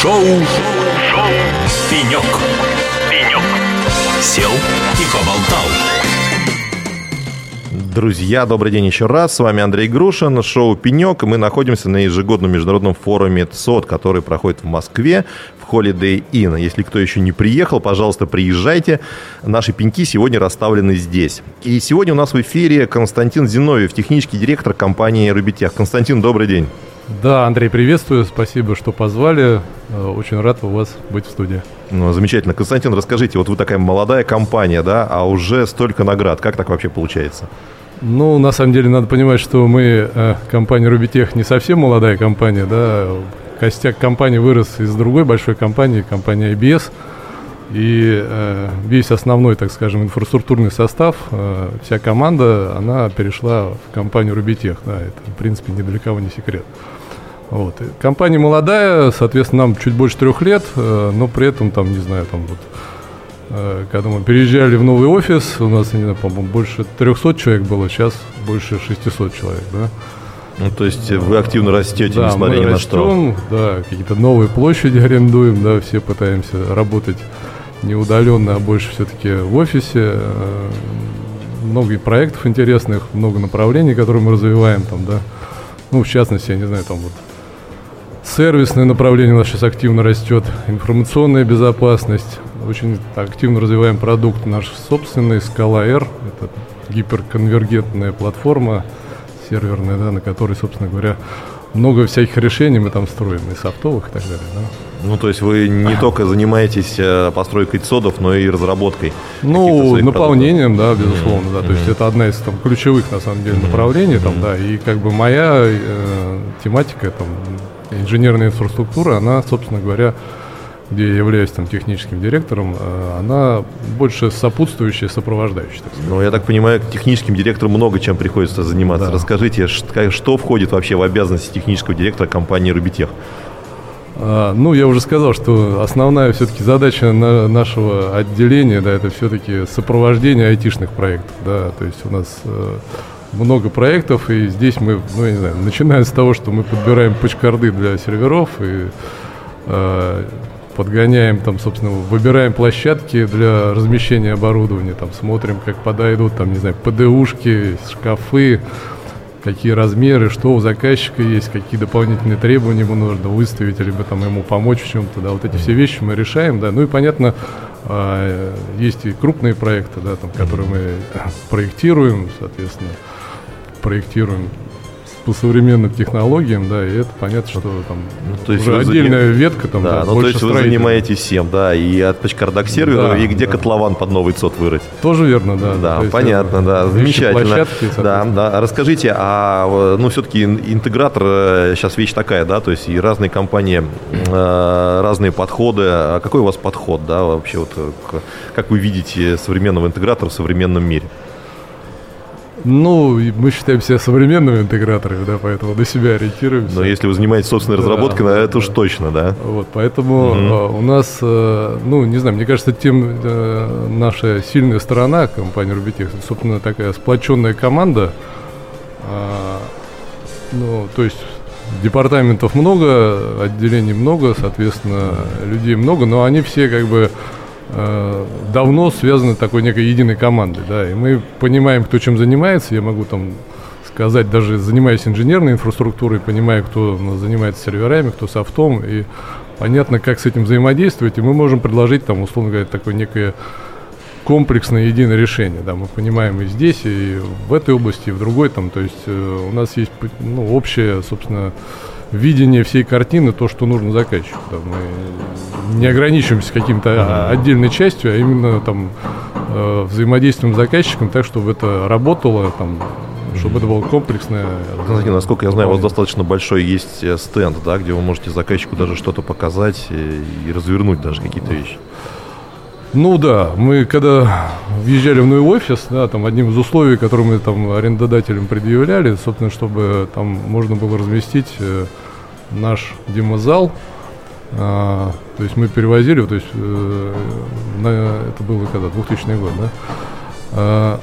Шоу. Шоу. Пенек. Пенек. Сел и поболтал. Друзья, добрый день еще раз. С вами Андрей Грушин, шоу «Пенек». Мы находимся на ежегодном международном форуме ЦОД, который проходит в Москве в Holiday Inn. Если кто еще не приехал, пожалуйста, приезжайте. Наши пеньки сегодня расставлены здесь. И сегодня у нас в эфире Константин Зиновьев, технический директор компании «Рубитех». Константин, добрый день. Да, Андрей, приветствую. Спасибо, что позвали. Э, очень рад у вас быть в студии. Ну, замечательно. Константин, расскажите, вот вы такая молодая компания, да, а уже столько наград. Как так вообще получается? Ну, на самом деле, надо понимать, что мы, э, компания Рубитех, не совсем молодая компания, да. Костяк компании вырос из другой большой компании, компании IBS. И э, весь основной, так скажем, инфраструктурный состав, э, вся команда, она перешла в компанию Рубитех. Да, это, в принципе, ни для кого не секрет. Вот. Компания молодая, соответственно, нам чуть больше трех лет, э, но при этом, там, не знаю, там вот Э, когда мы переезжали в новый офис, у нас, не знаю, по-моему, больше 300 человек было, сейчас больше 600 человек, да. Ну, то есть вы активно растете, да, несмотря мы ни на растем, что. Да, какие-то новые площади арендуем, да, все пытаемся работать не удаленно, а больше все-таки в офисе. Э, много проектов интересных, много направлений, которые мы развиваем там, да. Ну, в частности, я не знаю, там вот сервисное направление у нас сейчас активно растет, информационная безопасность, очень активно развиваем продукт наш собственный, Scala R. Это гиперконвергентная платформа серверная, да, на которой, собственно говоря, много всяких решений мы там строим, и софтовых и так далее. Да. Ну, то есть вы не только занимаетесь э, постройкой цодов, но и разработкой. Ну, наполнением, продуктов. да, безусловно, mm-hmm. да. То есть это одна из там ключевых на самом деле направлений, mm-hmm. там, да. И как бы моя э, тематика, там, инженерная инфраструктура, она, собственно говоря, где я являюсь там техническим директором, э, она больше сопутствующая, сопровождающая. Так ну, я так понимаю, техническим директором много чем приходится заниматься. Да. Расскажите, что входит вообще в обязанности технического директора компании «Рубитех»? А, ну, я уже сказал, что основная все-таки задача на нашего отделения, да, это все-таки сопровождение айтишных проектов, да, то есть у нас э, много проектов, и здесь мы, ну, я не знаю, начиная с того, что мы подбираем почкарды для серверов и э, подгоняем, там, собственно, выбираем площадки для размещения оборудования, там, смотрим, как подойдут, там, не знаю, ПДУшки, шкафы, какие размеры, что у заказчика есть, какие дополнительные требования ему нужно выставить, либо там ему помочь в чем-то, да, вот эти все вещи мы решаем, да, ну и понятно, а, есть и крупные проекты, да, там, которые мы проектируем, соответственно, проектируем по современным технологиям, да, и это понятно, что там ну, то есть уже отдельная заним... ветка там, да, да ну, то есть вы занимаетесь всем, да, и от почкардак сервера, да, и где да. котлован под новый ЦОД вырыть. Тоже верно, да. Да, понятно, да, замечательно. Да, да. Расскажите, а ну все-таки интегратор сейчас э, вещь такая, да, то есть и разные компании, э, разные подходы. А какой у вас подход, да, вообще вот как вы видите современного интегратора в современном мире? Ну, мы считаем себя современными интеграторами, да, поэтому на себя ориентируемся. Но если вы занимаетесь собственной разработкой, да, это да. уж точно, да. Вот, поэтому угу. у нас, э, ну, не знаю, мне кажется, тем э, наша сильная сторона компании Рубитех, собственно, такая сплоченная команда. А, ну, то есть департаментов много, отделений много, соответственно, людей много, но они все как бы давно связаны такой некой единой командой, да, и мы понимаем, кто чем занимается, я могу там сказать, даже занимаясь инженерной инфраструктурой, понимая, кто занимается серверами, кто софтом, и понятно, как с этим взаимодействовать, и мы можем предложить там, условно говоря, такое некое комплексное единое решение, да, мы понимаем и здесь, и в этой области, и в другой, там, то есть э, у нас есть, ну, общее, собственно, видение всей картины, то, что нужно заказчику. Да, мы не ограничиваемся каким-то а, отдельной частью, а именно там э, взаимодействием с заказчиком так, чтобы это работало, там, чтобы это было комплексное. Знаете, насколько я знаю, у вас достаточно большой есть э, стенд, да, где вы можете заказчику даже что-то показать и, и развернуть даже какие-то вещи. Ну да, мы когда въезжали в новый офис, да, там одним из условий, которые мы там арендодателям предъявляли, собственно, чтобы там можно было разместить э, наш демозал. А, то есть мы перевозили, то есть э, на, это было когда, 2000 год, да, а,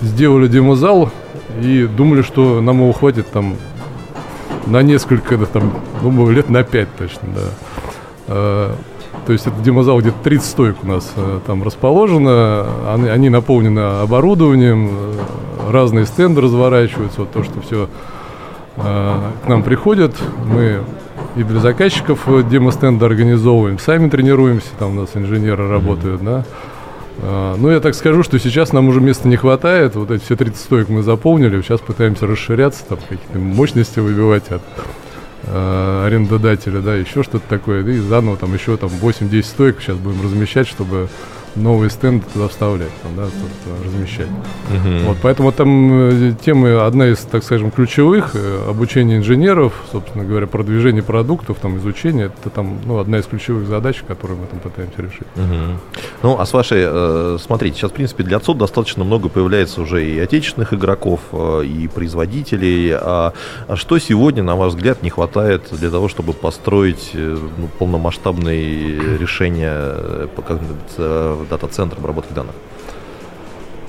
сделали демозал и думали, что нам его хватит там на несколько, да, там, думаю, лет на пять точно, да. Э, то есть это демозал где-то 30 стоек у нас э, там расположено, они, они наполнены оборудованием, э, разные стенды разворачиваются, вот то, что все к нам приходят, мы и для заказчиков демо-стенды организовываем, сами тренируемся, там у нас инженеры работают, да. Ну, я так скажу, что сейчас нам уже места не хватает. Вот эти все 30 стоек мы заполнили. Сейчас пытаемся расширяться, там какие-то мощности выбивать от э, арендодателя, да, еще что-то такое, и заново там еще там 8-10 стоек сейчас будем размещать, чтобы новые стенды туда вставлять, там, да, тут размещать. Uh-huh. Вот, поэтому там э, тема одна из, так скажем, ключевых э, обучение инженеров, собственно говоря, продвижение продуктов, там изучение, это там ну, одна из ключевых задач, которую мы там пытаемся решить. Uh-huh. Ну, а с вашей, э, смотрите, сейчас, в принципе, для отцов достаточно много появляется уже и отечественных игроков, э, и производителей. А, а что сегодня, на ваш взгляд, не хватает для того, чтобы построить э, ну, полномасштабные решения э, как, дата-центр обработки данных?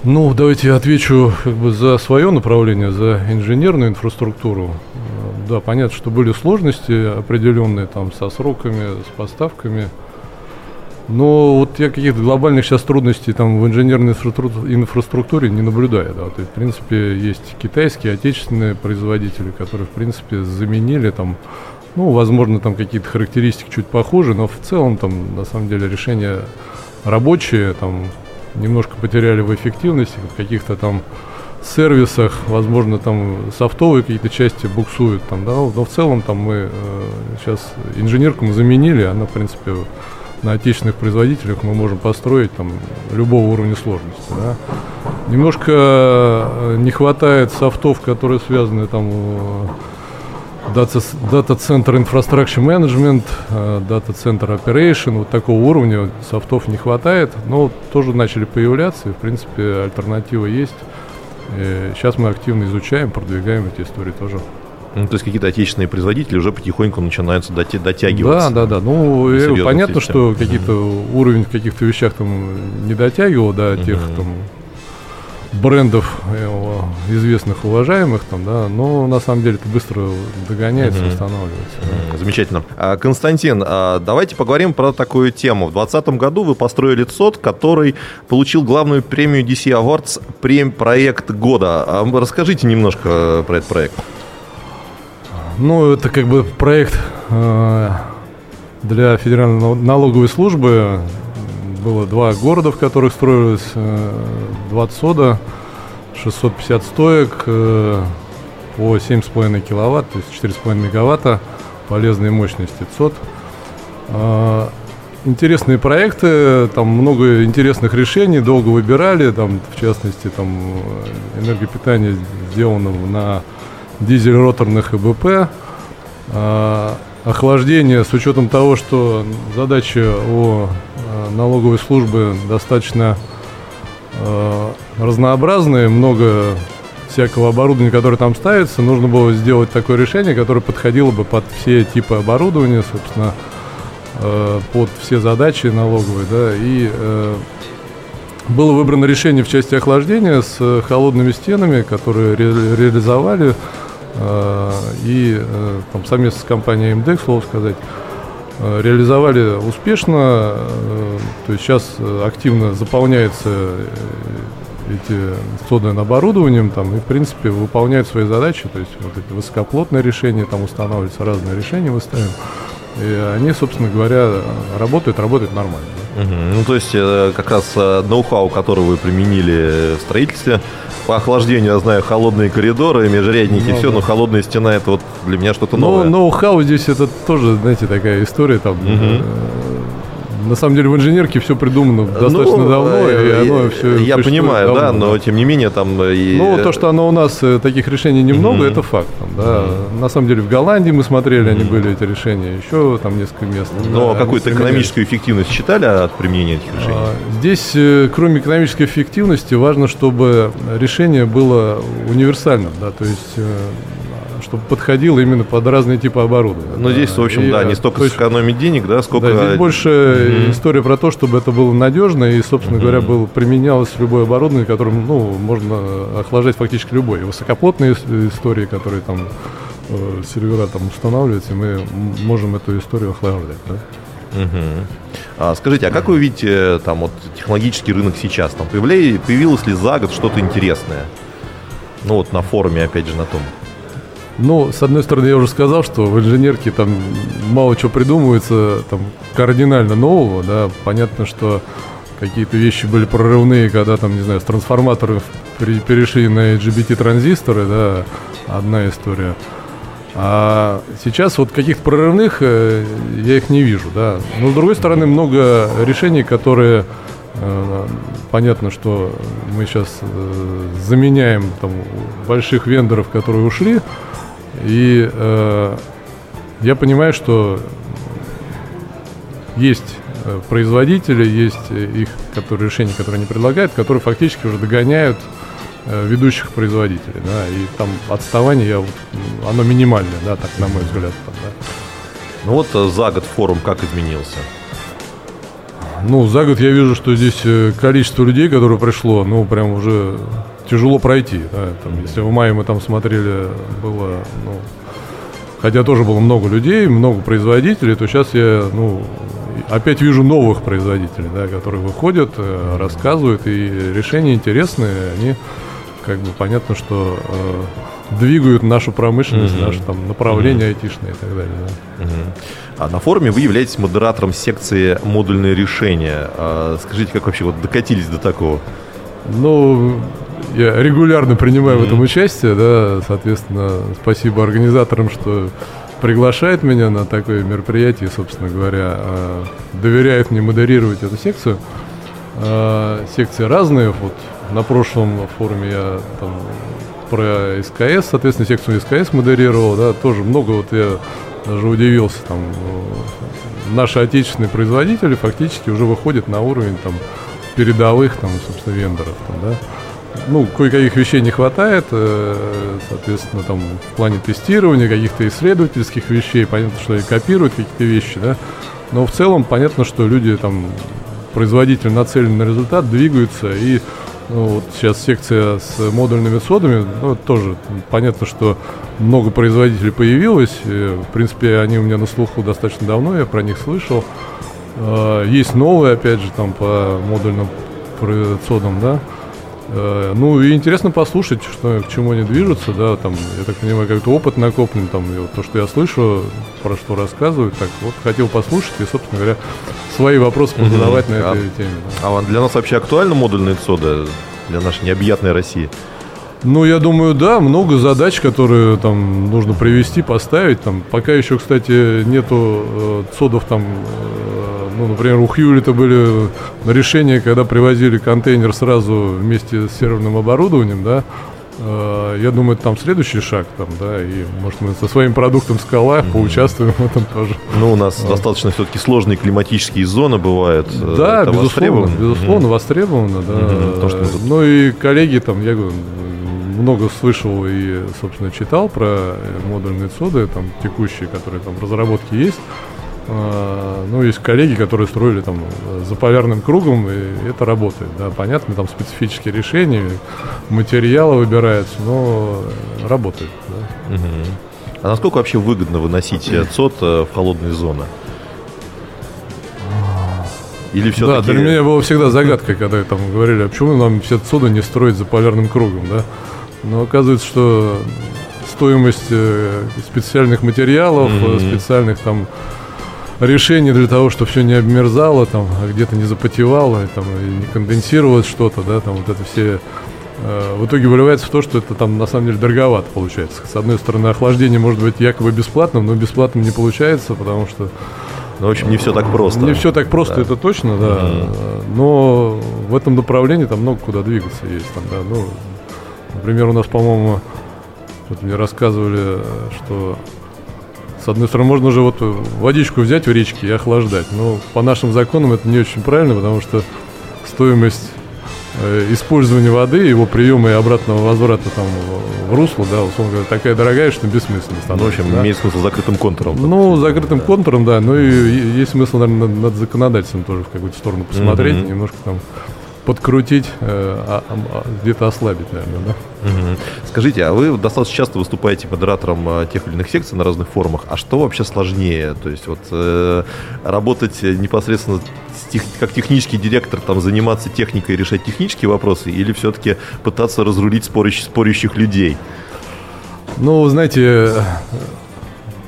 Ну, давайте я отвечу как бы за свое направление, за инженерную инфраструктуру. Э, да, понятно, что были сложности определенные там со сроками, с поставками. Но вот я каких-то глобальных сейчас трудностей там в инженерной инфраструктуре не наблюдаю. Да. То есть, в принципе, есть китайские, отечественные производители, которые, в принципе, заменили там, ну, возможно, там какие-то характеристики чуть похожи, но в целом там, на самом деле, решение рабочие там немножко потеряли в эффективности, в каких-то там сервисах, возможно, там софтовые какие-то части буксуют, там, да, но в целом там мы э, сейчас инженерку мы заменили, она, в принципе, на отечественных производителях мы можем построить там любого уровня сложности, да. Немножко э, не хватает софтов, которые связаны там э, дата-центр Infrastructure Management, э, дата-центр Operation, вот такого уровня софтов не хватает, но тоже начали появляться, и, в принципе, альтернатива есть. И сейчас мы активно изучаем, продвигаем эти истории тоже. Ну, то есть какие-то отечественные производители уже потихоньку начинаются дотягиваться. Да, да, да. Ну, понятно, что какие-то mm-hmm. уровень в каких-то вещах там не дотягивал до тех mm-hmm. там брендов э, известных, уважаемых, там, да, но на самом деле это быстро догоняется, угу. восстанавливается. Да. Замечательно. А, Константин, а, давайте поговорим про такую тему. В 2020 году вы построили ЦОД, который получил главную премию DC Awards прем проект года. А расскажите немножко про этот проект. Ну, это как бы проект э, для Федеральной налоговой службы было два города, в которых строилось 20 сода, 650 стоек э, по 7,5 киловатт, то есть 4,5 мегаватта полезной мощности ЦОД. А, интересные проекты, там много интересных решений, долго выбирали, там, в частности, там энергопитание сделано на дизель-роторных ЭБП. Охлаждение с учетом того, что задача у э, налоговой службы достаточно э, разнообразные, много всякого оборудования, которое там ставится, нужно было сделать такое решение, которое подходило бы под все типы оборудования, собственно, э, под все задачи налоговые, да, и э, было выбрано решение в части охлаждения с холодными стенами, которые ре реализовали и э, там, совместно с компанией МДЭК, слово сказать, э, реализовали успешно. То есть сейчас активно заполняется эти содным оборудованием там, и, в принципе, выполняют свои задачи. То есть вот эти высокоплотные решения, там устанавливаются разные решения, мы ставим. И они, собственно говоря, работают, работают нормально. Угу. Ну, то есть, как раз ноу-хау, который вы применили в строительстве, по охлаждению, я знаю, холодные коридоры, межрядники, ну, все, да. но холодная стена это вот для меня что-то новое. Ну, ноу-хау здесь это тоже, знаете, такая история там. Угу на самом деле в инженерке все придумано достаточно ну, давно, и э, оно все. Я понимаю, давно, да, но тем не менее там. Э, и... Ну, то, что оно у нас э, таких решений немного, mm-hmm. это факт. Там, да. Mm-hmm. На самом деле в Голландии мы смотрели, mm-hmm. они были эти решения, еще там несколько мест. Но да, какую-то экономическую эффективность считали от применения этих решений? А, здесь, кроме экономической эффективности, важно, чтобы решение было универсальным, да, то есть чтобы подходило именно под разные типы оборудования. Ну, да. здесь, в общем, и, да, не столько есть, сэкономить денег, да, сколько... Да, здесь больше mm-hmm. история про то, чтобы это было надежно и, собственно mm-hmm. говоря, было, применялось любое оборудование, которым, ну, можно охлаждать фактически любой. И высокоплотные истории, которые там э, сервера там устанавливаются, мы можем эту историю охлаждать, да. Угу. А, скажите, а как вы видите там вот технологический рынок сейчас? Там появля... появилось ли за год что-то интересное? Ну вот на форуме, опять же, на том. Ну, с одной стороны, я уже сказал, что в инженерке там мало чего придумывается там кардинально нового, да, понятно, что какие-то вещи были прорывные, когда там, не знаю, с трансформаторов перешли на LGBT-транзисторы, да, одна история. А сейчас вот каких-то прорывных э, я их не вижу, да. Но с другой стороны, много решений, которые э, понятно, что мы сейчас э, заменяем там больших вендоров, которые ушли, и э, я понимаю, что есть э, производители, есть их которые, решения, которые они предлагают, которые фактически уже догоняют э, ведущих производителей, да, и там отставание, я, вот, оно минимальное, да, так на мой взгляд. Там, да. Ну вот э, за год форум как изменился? Ну, за год я вижу, что здесь количество людей, которое пришло, ну, прям уже тяжело пройти. Да, там, если в мае мы там смотрели, было, ну, хотя тоже было много людей, много производителей, то сейчас я, ну, опять вижу новых производителей, да, которые выходят, э, рассказывают, и решения интересные, они, как бы, понятно, что э, двигают нашу промышленность, mm-hmm. наше там направление mm-hmm. айтишное и так далее. Да. Mm-hmm. А на форуме вы являетесь модератором секции «Модульные решения». А скажите, как вообще вот докатились до такого? Ну, я регулярно принимаю mm-hmm. в этом участие, да, соответственно, спасибо организаторам, что приглашает меня на такое мероприятие, собственно говоря, а, доверяет мне модерировать эту секцию. А, секции разные, вот на прошлом форуме я там про СКС, соответственно, секцию СКС модерировал, да, тоже много, вот я даже удивился, там, наши отечественные производители фактически уже выходят на уровень там передовых, там, собственно, вендоров, там, да, ну, кое-каких вещей не хватает, э, соответственно, там, в плане тестирования, каких-то исследовательских вещей, понятно, что они копируют какие-то вещи, да, но в целом понятно, что люди там, производители нацелены на результат, двигаются, и ну, вот сейчас секция с модульными содами, ну, тоже понятно, что много производителей появилось, в принципе, они у меня на слуху достаточно давно, я про них слышал, э, есть новые, опять же, там, по модульным содам, да, ну и интересно послушать, что, к чему они движутся, да, там, я так понимаю, какой-то опыт накоплен, там, и вот то, что я слышу, про что рассказывают, так вот хотел послушать и, собственно говоря, свои вопросы позадавать mm-hmm. на этой а, теме. Да. А для нас вообще актуальна модульная ЦОДа для нашей необъятной России? Ну, я думаю, да, много задач, которые там нужно привести, поставить. Там, пока еще, кстати, нету э, цодов там э, ну, например, у Хьюлита были решения, когда привозили контейнер сразу вместе с серверным оборудованием, да, э, я думаю, это там следующий шаг, там, да, и может мы со своим продуктом скала mm-hmm. поучаствуем в этом тоже. Ну, у нас вот. достаточно все-таки сложные климатические зоны бывают. Э, да, это безусловно, безусловно, mm-hmm. востребовано, да. Mm-hmm. То, что Ну и коллеги там, я говорю, много слышал и, собственно, читал про модульные соды, там, текущие, которые там в разработке есть. А, ну, есть коллеги, которые строили там за полярным кругом, и это работает, да, понятно, там специфические решения, материалы выбираются, но работает, да. Угу. А насколько вообще выгодно выносить ЦОД э, в холодные зоны? Или все Да, для меня была всегда загадка, когда там говорили, а почему нам все ЦОДы не строить за полярным кругом, да? Но оказывается, что стоимость э, специальных материалов, mm-hmm. специальных там решение для того, чтобы все не обмерзало, там, а где-то не запотевало, там, и не конденсировалось что-то, да, там вот это все э, в итоге выливается в то, что это там на самом деле дороговато получается. С одной стороны, охлаждение может быть якобы бесплатным, но бесплатным не получается, потому что ну, в общем, не все так просто. Не все так просто, да. это точно, да. Mm-hmm. Но в этом направлении там много куда двигаться есть. Там, да. ну, например, у нас, по-моему, вот мне рассказывали, что с одной стороны, можно же вот водичку взять в речке и охлаждать. Но по нашим законам это не очень правильно, потому что стоимость э, использования воды, его приема и обратного возврата там в русло, да, условно говоря, такая дорогая, что бессмысленно становится. Ну, в общем, да? имеет смысл закрытым контуром. Ну, закрытым контуром, да, ну и есть смысл, наверное, над законодательством тоже в какую-то сторону посмотреть, mm-hmm. немножко там подкрутить, а, а, где-то ослабить, наверное, да. Угу. Скажите, а вы достаточно часто выступаете модератором тех или иных секций на разных форумах. А что вообще сложнее? То есть вот э, работать непосредственно тех, как технический директор, там заниматься техникой, решать технические вопросы, или все-таки пытаться разрулить спорящих, спорящих людей? Ну, знаете,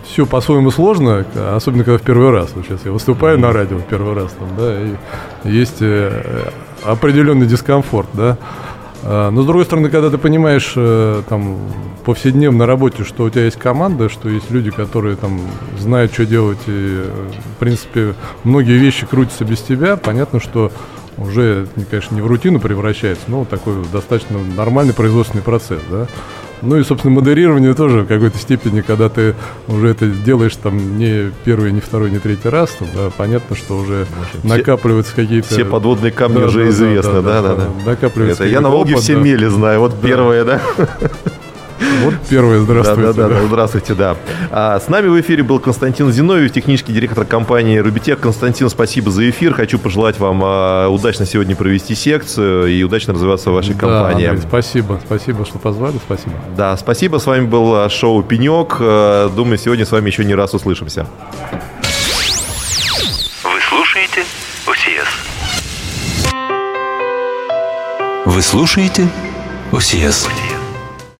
все по-своему сложно, особенно когда в первый раз. Вот сейчас я выступаю на радио в первый раз, там, да, и есть э, определенный дискомфорт, да. А, но с другой стороны, когда ты понимаешь э, там повседневно на работе, что у тебя есть команда, что есть люди, которые там знают, что делать, и в принципе многие вещи крутятся без тебя, понятно, что уже, конечно, не в рутину превращается, но такой достаточно нормальный производственный процесс, да. Ну и, собственно, модерирование тоже в какой-то степени, когда ты уже это делаешь там не первый, не второй, не третий раз, там, да, понятно, что уже все, накапливаются какие-то... Все подводные камни да, уже да, известны, да, да, да. да, да. Накапливаются это я на Волге все да. мели знаю, вот да. первое, да. Вот первое, здравствуйте. Да, да, да, здравствуйте, да. А, с нами в эфире был Константин Зиновьев, технический директор компании Рубитек. Константин, спасибо за эфир. Хочу пожелать вам а, удачно сегодня провести секцию и удачно развиваться в вашей да, компании. Андрей, спасибо, спасибо, что позвали, спасибо. Да, спасибо. С вами был а, шоу «Пенек». А, думаю, сегодня с вами еще не раз услышимся. Вы слушаете ОСИЭС. Вы слушаете ОСИЭС. ОСИЭС.